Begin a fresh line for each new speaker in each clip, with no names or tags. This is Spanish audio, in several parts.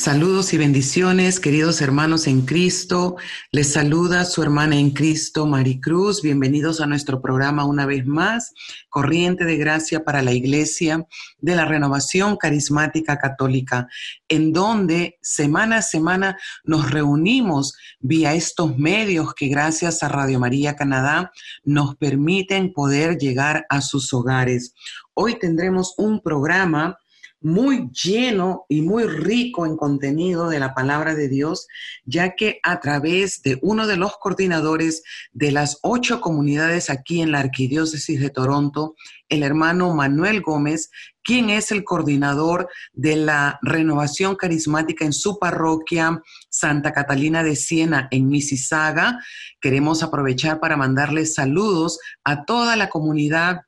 Saludos y bendiciones, queridos hermanos en Cristo. Les saluda su hermana en Cristo, Maricruz. Bienvenidos a nuestro programa una vez más, Corriente de Gracia para la Iglesia de la Renovación Carismática Católica, en donde semana a semana nos reunimos vía estos medios que gracias a Radio María Canadá nos permiten poder llegar a sus hogares. Hoy tendremos un programa muy lleno y muy rico en contenido de la palabra de Dios, ya que a través de uno de los coordinadores de las ocho comunidades aquí en la Arquidiócesis de Toronto, el hermano Manuel Gómez, quien es el coordinador de la renovación carismática en su parroquia Santa Catalina de Siena en Mississauga. Queremos aprovechar para mandarles saludos a toda la comunidad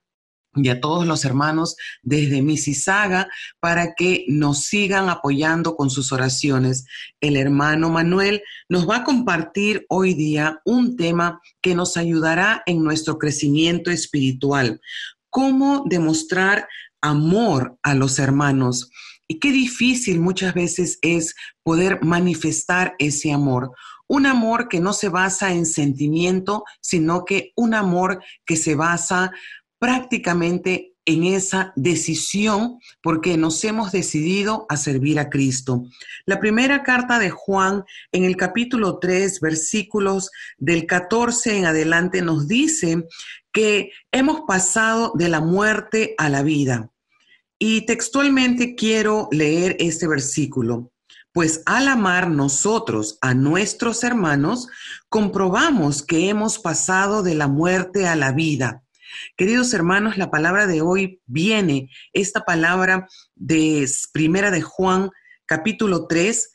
y a todos los hermanos desde Mississauga para que nos sigan apoyando con sus oraciones. El hermano Manuel nos va a compartir hoy día un tema que nos ayudará en nuestro crecimiento espiritual. Cómo demostrar amor a los hermanos. Y qué difícil muchas veces es poder manifestar ese amor. Un amor que no se basa en sentimiento, sino que un amor que se basa prácticamente en esa decisión porque nos hemos decidido a servir a Cristo. La primera carta de Juan en el capítulo 3, versículos del 14 en adelante nos dice que hemos pasado de la muerte a la vida. Y textualmente quiero leer este versículo. Pues al amar nosotros a nuestros hermanos, comprobamos que hemos pasado de la muerte a la vida. Queridos hermanos, la palabra de hoy viene, esta palabra de Primera de Juan, capítulo 3,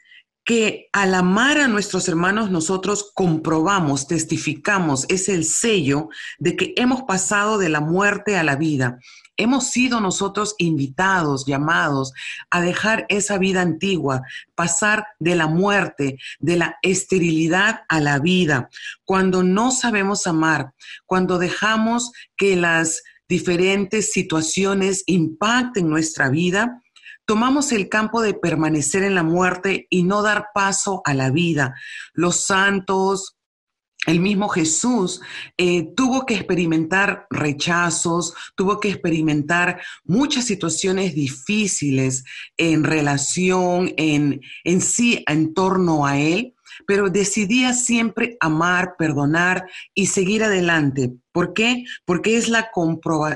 que al amar a nuestros hermanos nosotros comprobamos, testificamos, es el sello de que hemos pasado de la muerte a la vida. Hemos sido nosotros invitados, llamados a dejar esa vida antigua, pasar de la muerte, de la esterilidad a la vida. Cuando no sabemos amar, cuando dejamos que las diferentes situaciones impacten nuestra vida, tomamos el campo de permanecer en la muerte y no dar paso a la vida. Los santos, el mismo Jesús eh, tuvo que experimentar rechazos, tuvo que experimentar muchas situaciones difíciles en relación, en, en sí, en torno a Él, pero decidía siempre amar, perdonar y seguir adelante. ¿Por qué? Porque es, la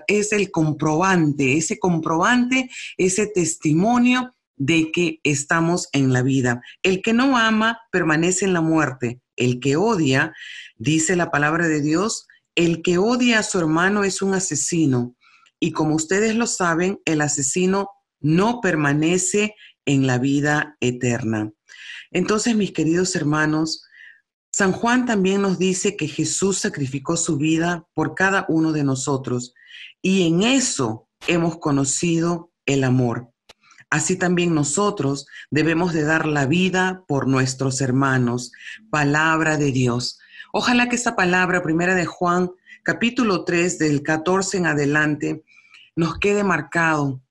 es el comprobante, ese comprobante, ese testimonio de que estamos en la vida. El que no ama permanece en la muerte. El que odia, dice la palabra de Dios, el que odia a su hermano es un asesino. Y como ustedes lo saben, el asesino no permanece en la vida eterna. Entonces, mis queridos hermanos, San Juan también nos dice que Jesús sacrificó su vida por cada uno de nosotros y en eso hemos conocido el amor. Así también nosotros debemos de dar la vida por nuestros hermanos. Palabra de Dios. Ojalá que esta palabra, primera de Juan, capítulo 3, del 14 en adelante, nos quede marcado.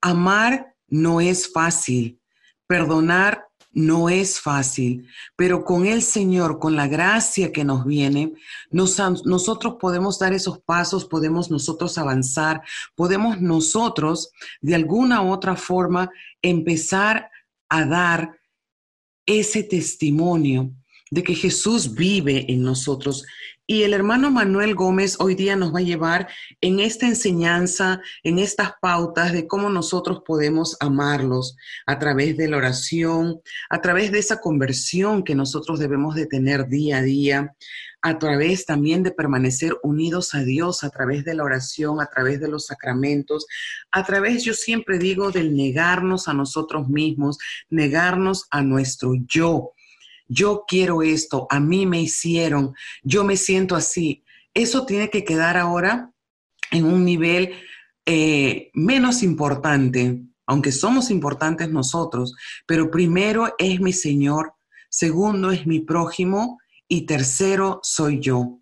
Amar no es fácil. Perdonar no es fácil, pero con el Señor, con la gracia que nos viene, nosotros podemos dar esos pasos, podemos nosotros avanzar, podemos nosotros de alguna u otra forma empezar a dar ese testimonio de que Jesús vive en nosotros. Y el hermano Manuel Gómez hoy día nos va a llevar en esta enseñanza, en estas pautas de cómo nosotros podemos amarlos a través de la oración, a través de esa conversión que nosotros debemos de tener día a día, a través también de permanecer unidos a Dios, a través de la oración, a través de los sacramentos, a través, yo siempre digo, del negarnos a nosotros mismos, negarnos a nuestro yo yo quiero esto, a mí me hicieron, yo me siento así. Eso tiene que quedar ahora en un nivel eh, menos importante, aunque somos importantes nosotros, pero primero es mi Señor, segundo es mi prójimo y tercero soy yo.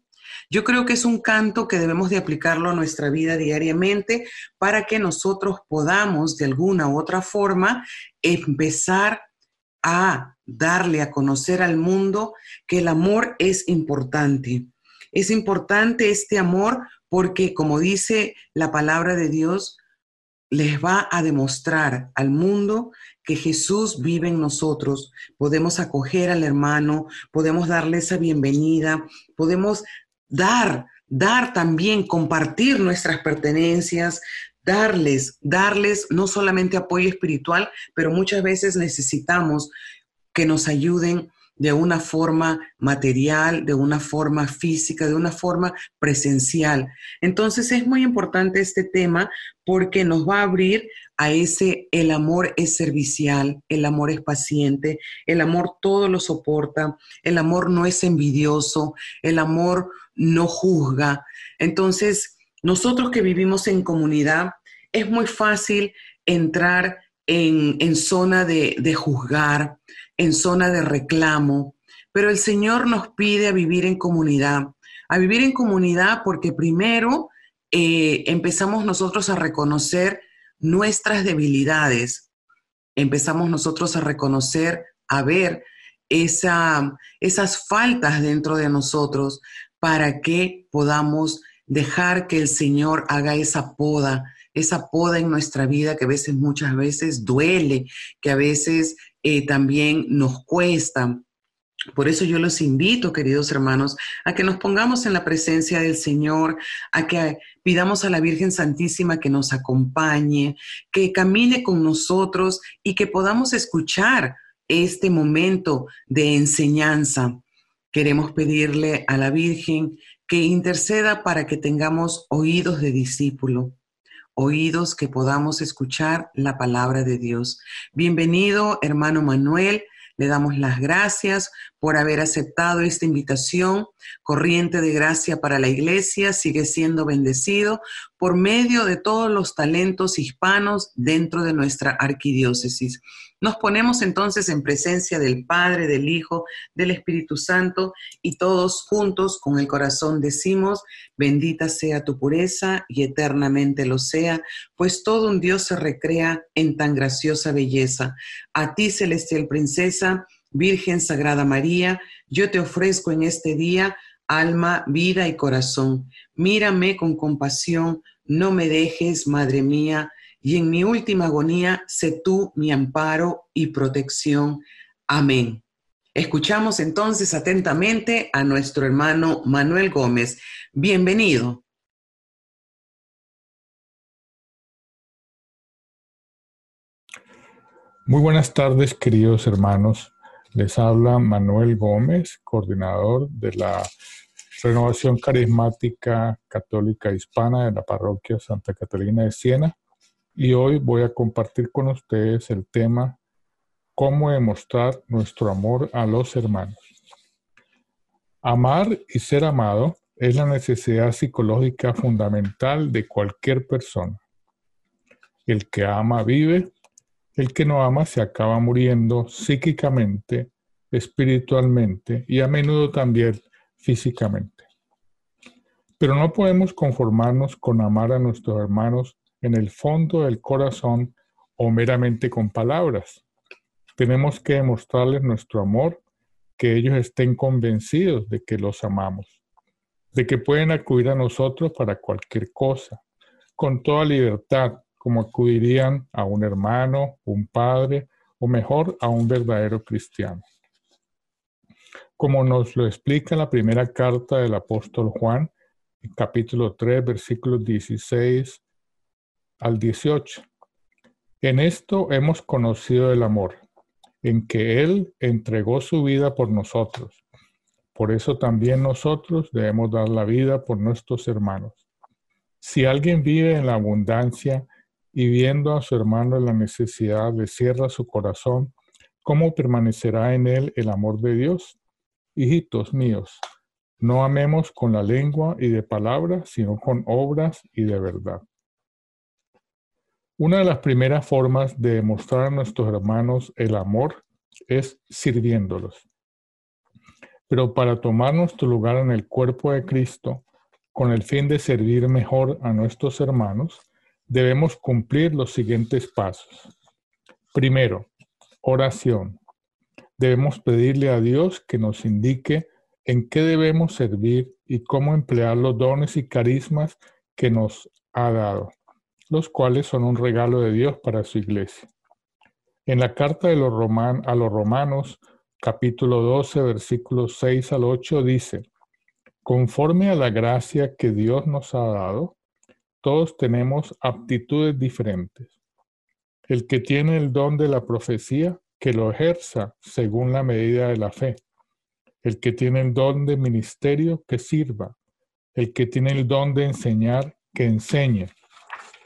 Yo creo que es un canto que debemos de aplicarlo a nuestra vida diariamente para que nosotros podamos de alguna u otra forma empezar a darle a conocer al mundo que el amor es importante. Es importante este amor porque, como dice la palabra de Dios, les va a demostrar al mundo que Jesús vive en nosotros. Podemos acoger al hermano, podemos darle esa bienvenida, podemos dar, dar también, compartir nuestras pertenencias, darles, darles no solamente apoyo espiritual, pero muchas veces necesitamos que nos ayuden de una forma material, de una forma física, de una forma presencial. Entonces es muy importante este tema porque nos va a abrir a ese, el amor es servicial, el amor es paciente, el amor todo lo soporta, el amor no es envidioso, el amor no juzga. Entonces, nosotros que vivimos en comunidad, es muy fácil entrar en, zona de, juzgar, en zona de reclamo, pero el Señor nos pide a vivir en comunidad, a vivir en comunidad porque primero eh, empezamos nosotros a reconocer nuestras debilidades, empezamos nosotros a reconocer, a ver esa, esas faltas dentro de nosotros para que podamos dejar que el Señor haga esa poda, esa poda en nuestra vida que a veces, muchas veces duele, que a veces eh, también nos cuesta. Por eso yo los invito, queridos hermanos, a que nos pongamos en la presencia del Señor, a que pidamos a la Virgen Santísima que nos acompañe, que camine con nosotros y que podamos escuchar este momento de enseñanza. Queremos pedirle a la Virgen que interceda para que tengamos oídos de discípulo, oídos que podamos escuchar la palabra de Dios. Bienvenido, hermano Manuel. Le damos las gracias por haber aceptado esta invitación. Corriente de gracia para la iglesia sigue siendo bendecido por medio de todos los talentos hispanos dentro de nuestra arquidiócesis. Nos ponemos entonces en presencia del Padre, del Hijo, del Espíritu Santo y todos juntos con el corazón decimos, bendita sea tu pureza y eternamente lo sea, pues todo un Dios se recrea en tan graciosa belleza. A ti, celestial princesa, Virgen Sagrada María, yo te ofrezco en este día alma, vida y corazón. Mírame con compasión, no me dejes, Madre mía, y en mi última agonía, sé tú mi amparo y protección. Amén. Escuchamos entonces atentamente a nuestro hermano Manuel Gómez. Bienvenido.
Muy buenas tardes, queridos hermanos. Les habla Manuel Gómez, coordinador de la Renovación Carismática Católica Hispana de la Parroquia Santa Catalina de Siena y hoy voy a compartir con ustedes el tema cómo demostrar nuestro amor a los hermanos. Amar y ser amado es la necesidad psicológica fundamental de cualquier persona. El que ama vive, el que no ama se acaba muriendo psíquicamente, espiritualmente y a menudo también físicamente. Pero no podemos conformarnos con amar a nuestros hermanos en el fondo del corazón o meramente con palabras. tenemos que demostrarles nuestro amor, que ellos estén convencidos de que los amamos, de que pueden acudir a nosotros para cualquier cosa, con toda libertad, como acudirían a un hermano, un padre o mejor a un verdadero cristiano. Como nos lo explica la primera carta del apóstol Juan, capítulo 3, versículos 16 al 18. En esto hemos conocido el amor, en que Él entregó su vida por nosotros. Por eso también nosotros debemos dar la vida por nuestros hermanos. Si alguien vive en la abundancia y viendo a su hermano en la necesidad le cierra su corazón, ¿cómo permanecerá en él el amor de Dios? Hijitos míos, no amemos con la lengua y de palabras, sino con obras y de verdad. Una de las primeras formas de demostrar a nuestros hermanos el amor es sirviéndolos. Pero para tomar nuestro lugar en el cuerpo de Cristo, con el fin de servir mejor a nuestros hermanos, debemos cumplir los siguientes pasos. Primero, oración. Debemos pedirle a Dios que nos indique en qué debemos servir y cómo emplear los dones y carismas que nos ha dado, los cuales son un regalo de Dios para su iglesia. En la carta de los a los Romanos, capítulo 12, versículos 6 al 8, dice, conforme a la gracia que Dios nos ha dado, todos tenemos aptitudes diferentes. El que tiene el don de la profecía, que lo ejerza según la medida de la fe. El que tiene el don de ministerio, que sirva, el que tiene el don de enseñar, que enseñe,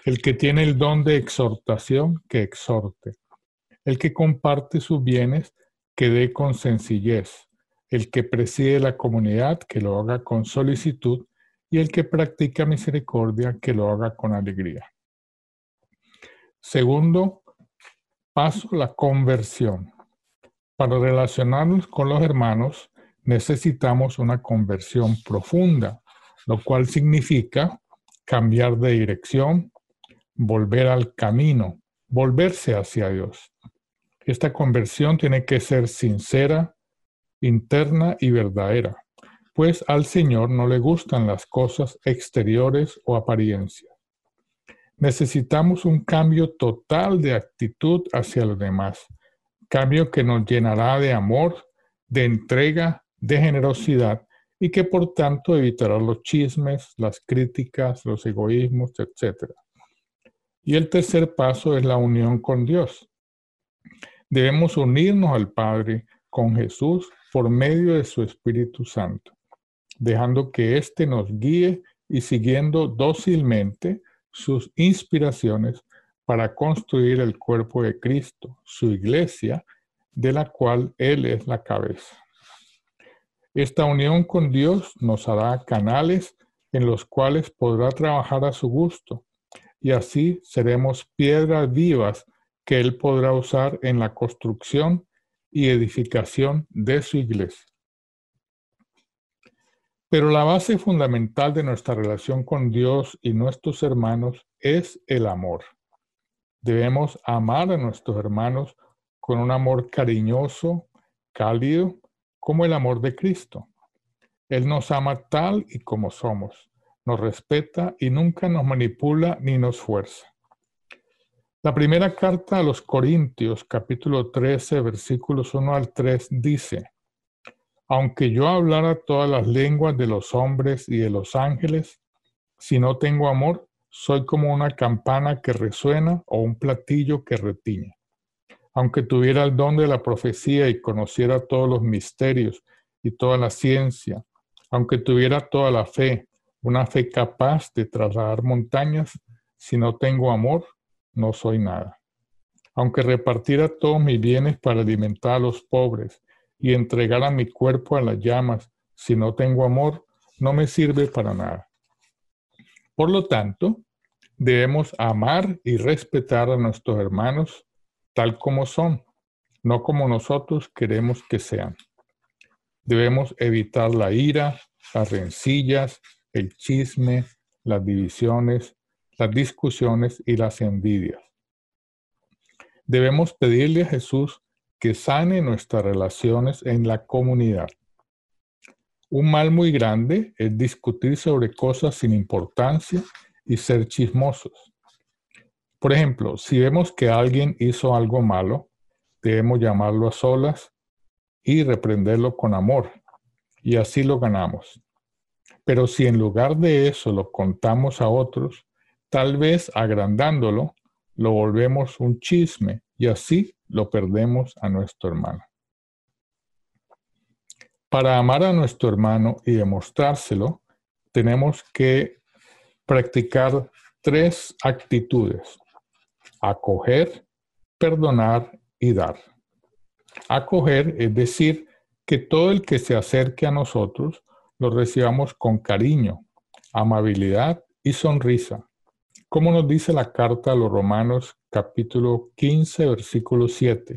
el que tiene el don de exhortación, que exhorte, el que comparte sus bienes, que dé con sencillez, el que preside la comunidad, que lo haga con solicitud, y el que practica misericordia, que lo haga con alegría. Segundo paso, la conversión. Para relacionarnos con los hermanos, necesitamos una conversión profunda, lo cual significa cambiar de dirección, volver al camino, volverse hacia Dios. Esta conversión tiene que ser sincera, interna y verdadera, pues al Señor no le gustan las cosas exteriores o apariencias. Necesitamos un cambio total de actitud hacia los demás, cambio que nos llenará de amor, de entrega de generosidad y que por tanto evitará los chismes, las críticas, los egoísmos, etc. Y el tercer paso es la unión con Dios. Debemos unirnos al Padre con Jesús por medio de su Espíritu Santo, dejando que éste nos guíe y siguiendo dócilmente sus inspiraciones para construir el cuerpo de Cristo, su iglesia, de la cual Él es la cabeza. Esta unión con Dios nos hará canales en los cuales podrá trabajar a su gusto y así seremos piedras vivas que Él podrá usar en la construcción y edificación de su iglesia. Pero la base fundamental de nuestra relación con Dios y nuestros hermanos es el amor. Debemos amar a nuestros hermanos con un amor cariñoso, cálido como el amor de Cristo. Él nos ama tal y como somos, nos respeta y nunca nos manipula ni nos fuerza. La primera carta a los Corintios, capítulo 13, versículos 1 al 3, dice, Aunque yo hablara todas las lenguas de los hombres y de los ángeles, si no tengo amor, soy como una campana que resuena o un platillo que retiñe aunque tuviera el don de la profecía y conociera todos los misterios y toda la ciencia, aunque tuviera toda la fe, una fe capaz de trasladar montañas, si no tengo amor, no soy nada. Aunque repartiera todos mis bienes para alimentar a los pobres y entregara mi cuerpo a las llamas, si no tengo amor, no me sirve para nada. Por lo tanto, debemos amar y respetar a nuestros hermanos tal como son, no como nosotros queremos que sean. Debemos evitar la ira, las rencillas, el chisme, las divisiones, las discusiones y las envidias. Debemos pedirle a Jesús que sane nuestras relaciones en la comunidad. Un mal muy grande es discutir sobre cosas sin importancia y ser chismosos. Por ejemplo, si vemos que alguien hizo algo malo, debemos llamarlo a solas y reprenderlo con amor, y así lo ganamos. Pero si en lugar de eso lo contamos a otros, tal vez agrandándolo, lo volvemos un chisme y así lo perdemos a nuestro hermano. Para amar a nuestro hermano y demostrárselo, tenemos que practicar tres actitudes. Acoger, perdonar y dar. Acoger es decir que todo el que se acerque a nosotros lo recibamos con cariño, amabilidad y sonrisa. Como nos dice la carta a los Romanos capítulo 15, versículo 7.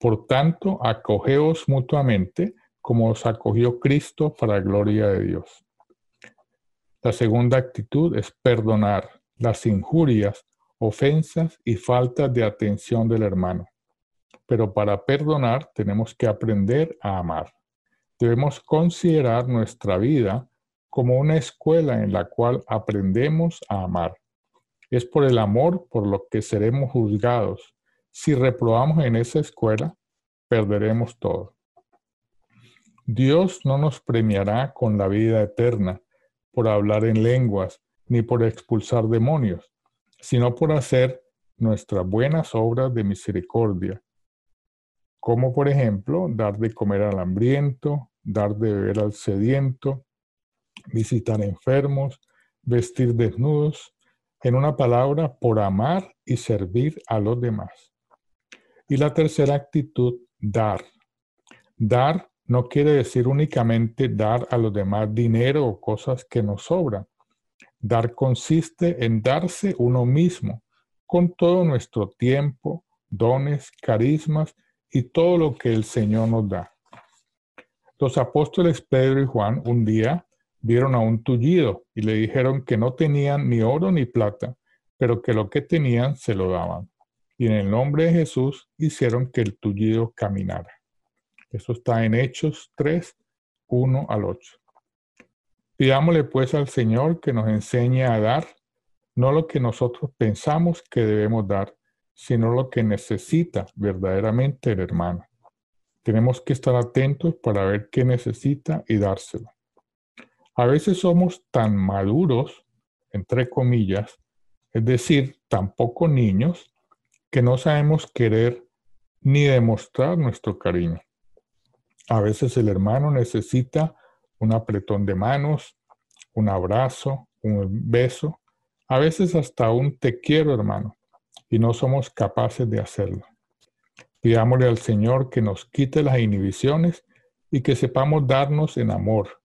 Por tanto, acogeos mutuamente como os acogió Cristo para gloria de Dios. La segunda actitud es perdonar las injurias, ofensas y faltas de atención del hermano. Pero para perdonar tenemos que aprender a amar. Debemos considerar nuestra vida como una escuela en la cual aprendemos a amar. Es por el amor por lo que seremos juzgados. Si reprobamos en esa escuela, perderemos todo. Dios no nos premiará con la vida eterna por hablar en lenguas ni por expulsar demonios, sino por hacer nuestras buenas obras de misericordia, como por ejemplo dar de comer al hambriento, dar de beber al sediento, visitar enfermos, vestir desnudos, en una palabra, por amar y servir a los demás. Y la tercera actitud, dar. Dar no quiere decir únicamente dar a los demás dinero o cosas que nos sobran. Dar consiste en darse uno mismo, con todo nuestro tiempo, dones, carismas y todo lo que el Señor nos da. Los apóstoles Pedro y Juan un día vieron a un tullido y le dijeron que no tenían ni oro ni plata, pero que lo que tenían se lo daban. Y en el nombre de Jesús hicieron que el tullido caminara. Eso está en Hechos 3, 1 al 8. Pidámosle pues al Señor que nos enseñe a dar no lo que nosotros pensamos que debemos dar, sino lo que necesita verdaderamente el hermano. Tenemos que estar atentos para ver qué necesita y dárselo. A veces somos tan maduros, entre comillas, es decir, tan poco niños, que no sabemos querer ni demostrar nuestro cariño. A veces el hermano necesita un apretón de manos, un abrazo, un beso, a veces hasta un te quiero hermano, y no somos capaces de hacerlo. Pidámosle al Señor que nos quite las inhibiciones y que sepamos darnos en amor,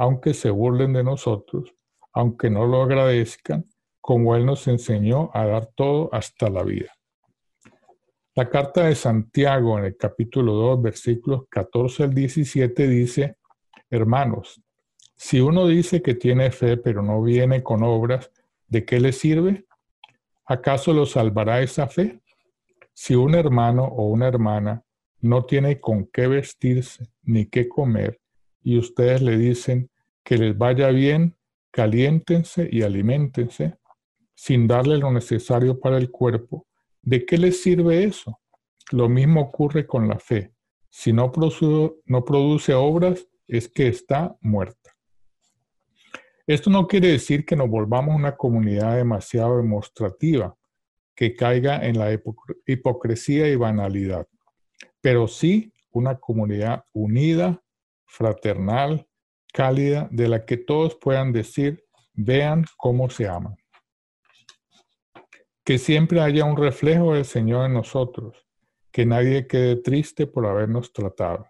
aunque se burlen de nosotros, aunque no lo agradezcan, como Él nos enseñó a dar todo hasta la vida. La carta de Santiago en el capítulo 2, versículos 14 al 17 dice, Hermanos, si uno dice que tiene fe pero no viene con obras, ¿de qué le sirve? ¿Acaso lo salvará esa fe? Si un hermano o una hermana no tiene con qué vestirse ni qué comer, y ustedes le dicen que les vaya bien, caliéntense y aliméntense, sin darle lo necesario para el cuerpo, ¿de qué les sirve eso? Lo mismo ocurre con la fe. Si no produce, no produce obras, es que está muerta. Esto no quiere decir que nos volvamos una comunidad demasiado demostrativa, que caiga en la hipocresía y banalidad, pero sí una comunidad unida, fraternal, cálida, de la que todos puedan decir, vean cómo se aman. Que siempre haya un reflejo del Señor en nosotros, que nadie quede triste por habernos tratado.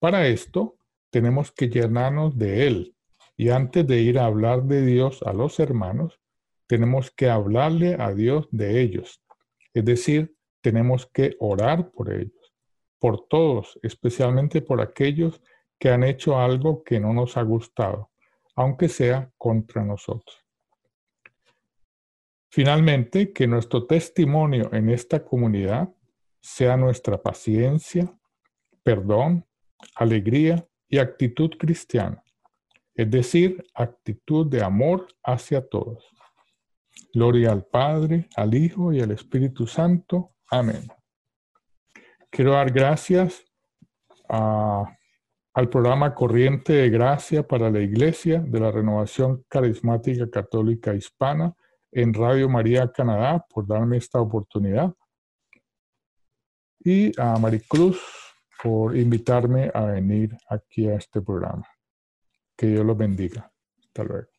Para esto, tenemos que llenarnos de Él, y antes de ir a hablar de Dios a los hermanos, tenemos que hablarle a Dios de ellos. Es decir, tenemos que orar por ellos, por todos, especialmente por aquellos que han hecho algo que no nos ha gustado, aunque sea contra nosotros. Finalmente, que nuestro testimonio en esta comunidad sea nuestra paciencia, perdón, alegría y actitud cristiana, es decir, actitud de amor hacia todos. Gloria al Padre, al Hijo y al Espíritu Santo. Amén. Quiero dar gracias al programa Corriente de Gracia para la Iglesia de la Renovación Carismática Católica Hispana en Radio María Canadá por darme esta oportunidad. Y a Maricruz por invitarme a venir aquí a este programa. Que Dios los bendiga. Hasta luego.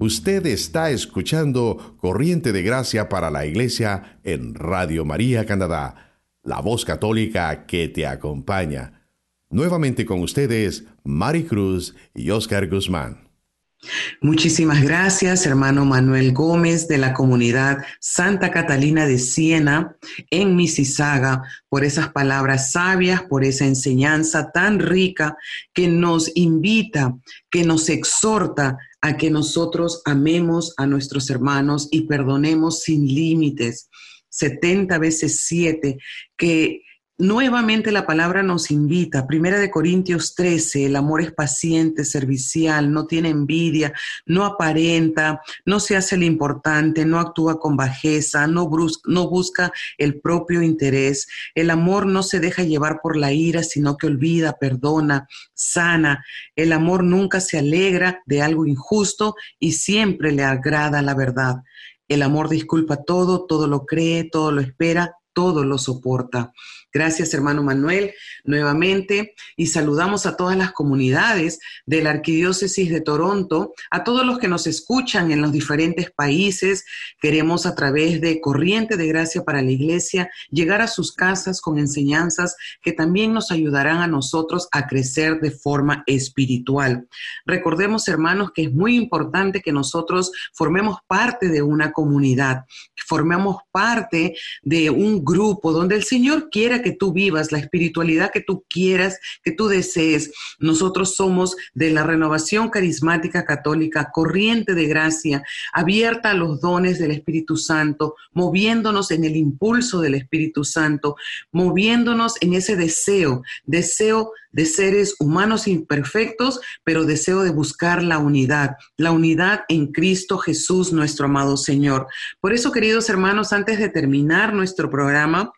Usted está escuchando Corriente de Gracia para la Iglesia en Radio María Canadá, la voz católica que te acompaña. Nuevamente con ustedes, Mari Cruz y Oscar Guzmán.
Muchísimas gracias, hermano Manuel Gómez de la comunidad Santa Catalina de Siena en Mississauga, por esas palabras sabias, por esa enseñanza tan rica que nos invita, que nos exhorta a que nosotros amemos a nuestros hermanos y perdonemos sin límites. 70 veces 7, que Nuevamente la palabra nos invita, Primera de Corintios 13, el amor es paciente, servicial, no tiene envidia, no aparenta, no se hace el importante, no actúa con bajeza, no, no busca el propio interés. El amor no se deja llevar por la ira, sino que olvida, perdona, sana. El amor nunca se alegra de algo injusto y siempre le agrada la verdad. El amor disculpa todo, todo lo cree, todo lo espera, todo lo soporta. Gracias, hermano Manuel, nuevamente. Y saludamos a todas las comunidades de la Arquidiócesis de Toronto, a todos los que nos escuchan en los diferentes países. Queremos a través de Corriente de Gracia para la Iglesia llegar a sus casas con enseñanzas que también nos ayudarán a nosotros a crecer de forma espiritual. Recordemos, hermanos, que es muy importante que nosotros formemos parte de una comunidad, formemos parte de un grupo donde el Señor quiera que tú vivas, la espiritualidad que tú quieras, que tú desees. Nosotros somos de la renovación carismática católica, corriente de gracia, abierta a los dones del Espíritu Santo, moviéndonos en el impulso del Espíritu Santo, moviéndonos en ese deseo, deseo de seres humanos imperfectos, pero deseo de buscar la unidad, la unidad en Cristo Jesús, nuestro amado Señor. Por eso, queridos hermanos, antes de terminar nuestro programa,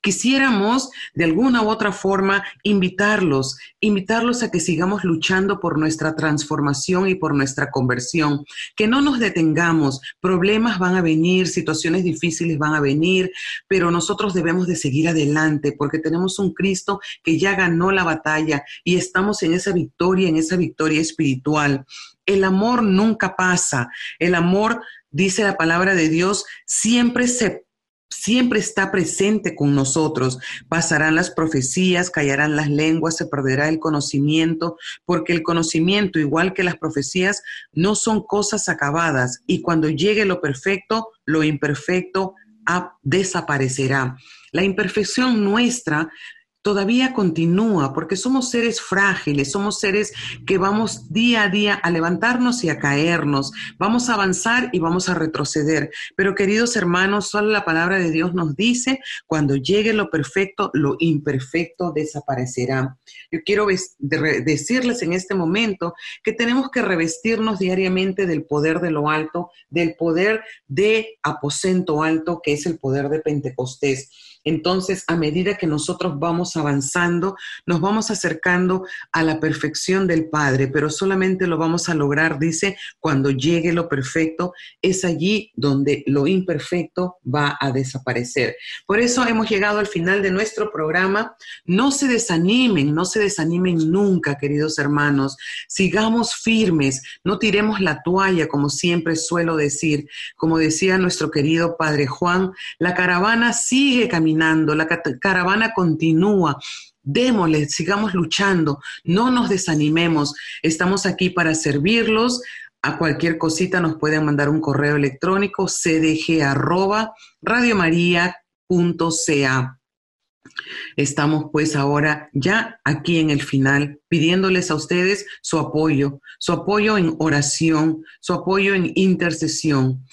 Quisiéramos de alguna u otra forma invitarlos, invitarlos a que sigamos luchando por nuestra transformación y por nuestra conversión, que no nos detengamos, problemas van a venir, situaciones difíciles van a venir, pero nosotros debemos de seguir adelante porque tenemos un Cristo que ya ganó la batalla y estamos en esa victoria, en esa victoria espiritual. El amor nunca pasa, el amor, dice la palabra de Dios, siempre se siempre está presente con nosotros. Pasarán las profecías, callarán las lenguas, se perderá el conocimiento, porque el conocimiento, igual que las profecías, no son cosas acabadas y cuando llegue lo perfecto, lo imperfecto desaparecerá. La imperfección nuestra todavía continúa porque somos seres frágiles, somos seres que vamos día a día a levantarnos y a caernos, vamos a avanzar y vamos a retroceder. Pero queridos hermanos, solo la palabra de Dios nos dice, cuando llegue lo perfecto, lo imperfecto desaparecerá. Yo quiero decirles en este momento que tenemos que revestirnos diariamente del poder de lo alto, del poder de aposento alto, que es el poder de Pentecostés entonces, a medida que nosotros vamos avanzando, nos vamos acercando a la perfección del Padre, pero solamente lo vamos a lograr, dice, cuando llegue lo perfecto, es allí donde lo imperfecto va a desaparecer. Por eso hemos llegado al final de nuestro programa. No se desanimen, no se desanimen nunca, queridos hermanos. Sigamos firmes, no tiremos la toalla, como siempre suelo decir. Como decía nuestro querido Padre Juan, la caravana sigue caminando la caravana continúa. Démosle, sigamos luchando, no nos desanimemos. Estamos aquí para servirlos. A cualquier cosita nos pueden mandar un correo electrónico cdg Estamos pues ahora ya aquí en el final pidiéndoles a ustedes su apoyo, su apoyo en oración, su apoyo en intercesión.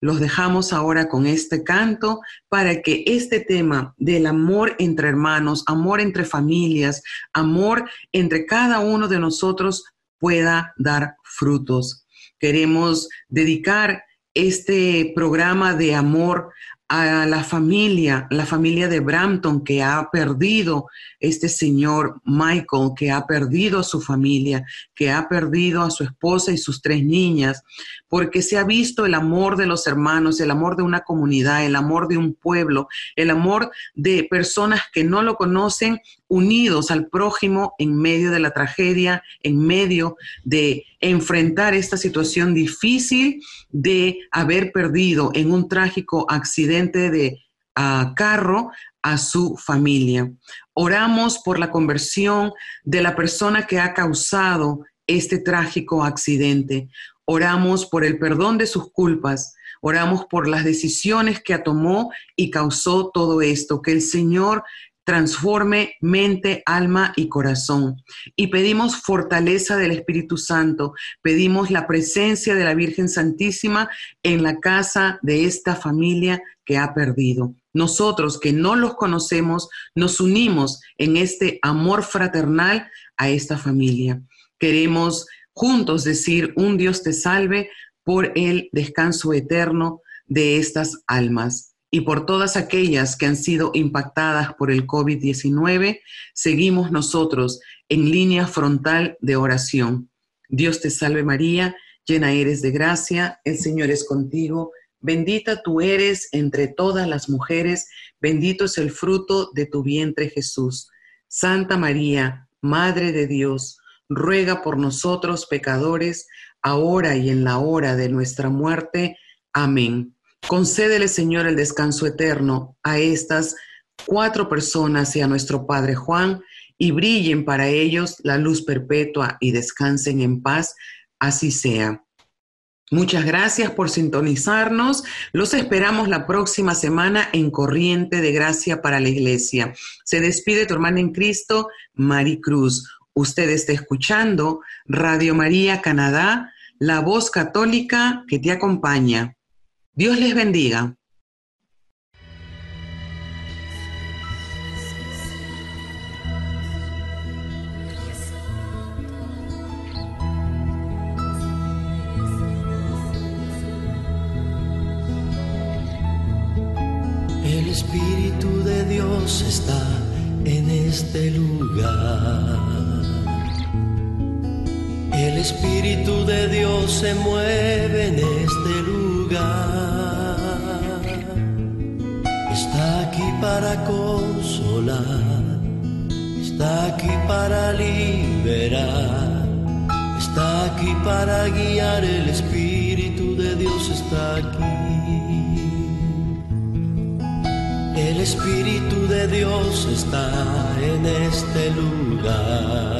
Los dejamos ahora con este canto para que este tema del amor entre hermanos, amor entre familias, amor entre cada uno de nosotros pueda dar frutos. Queremos dedicar este programa de amor a la familia, la familia de Brampton que ha perdido este señor Michael, que ha perdido a su familia, que ha perdido a su esposa y sus tres niñas, porque se ha visto el amor de los hermanos, el amor de una comunidad, el amor de un pueblo, el amor de personas que no lo conocen unidos al prójimo en medio de la tragedia, en medio de enfrentar esta situación difícil de haber perdido en un trágico accidente de ah, carro a su familia. Oramos por la conversión de la persona que ha causado este trágico accidente. Oramos por el perdón de sus culpas. Oramos por las decisiones que tomó y causó todo esto. Que el Señor transforme mente, alma y corazón. Y pedimos fortaleza del Espíritu Santo, pedimos la presencia de la Virgen Santísima en la casa de esta familia que ha perdido. Nosotros que no los conocemos, nos unimos en este amor fraternal a esta familia. Queremos juntos decir, un Dios te salve por el descanso eterno de estas almas. Y por todas aquellas que han sido impactadas por el COVID-19, seguimos nosotros en línea frontal de oración. Dios te salve María, llena eres de gracia, el Señor es contigo Bendita tú eres entre todas las mujeres, bendito es el fruto de tu vientre Jesús. Santa María, Madre de Dios, ruega por nosotros pecadores, ahora y en la hora de nuestra muerte. Amén. Concédele, Señor, el descanso eterno a estas cuatro personas y a nuestro Padre Juan, y brillen para ellos la luz perpetua y descansen en paz. Así sea. Muchas gracias por sintonizarnos. Los esperamos la próxima semana en Corriente de Gracia para la Iglesia. Se despide tu hermana en Cristo, Mari Cruz. Usted está escuchando Radio María Canadá, la voz católica que te acompaña. Dios les bendiga.
Espíritu de Dios está en este lugar. El Espíritu de Dios se mueve en este lugar. Está aquí para consolar. Está aquí para liberar. Está aquí para guiar. El Espíritu de Dios está aquí. El Espíritu de Dios está en este lugar.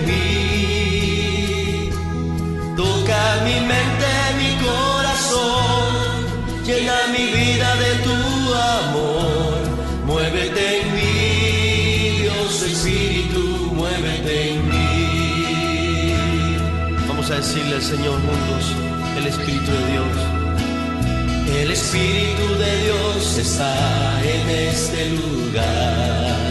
Toca mi mente, mi corazón, llena mi vida de tu amor. Muévete en mí, Dios Espíritu, muévete en mí. Vamos a decirle al Señor juntos, el Espíritu de Dios. El Espíritu de Dios está en este lugar.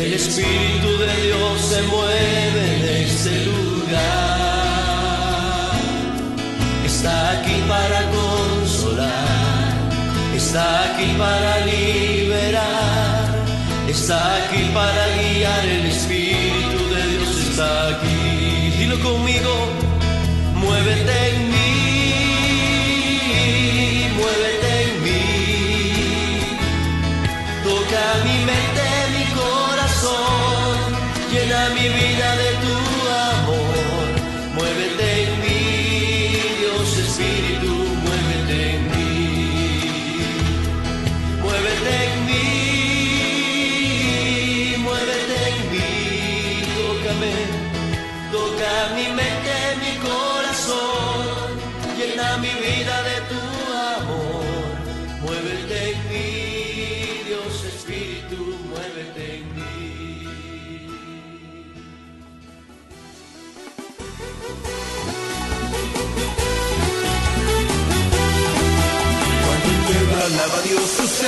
El Espíritu de Dios se mueve en este lugar. Está aquí para consolar. Está aquí para liberar. Está aquí para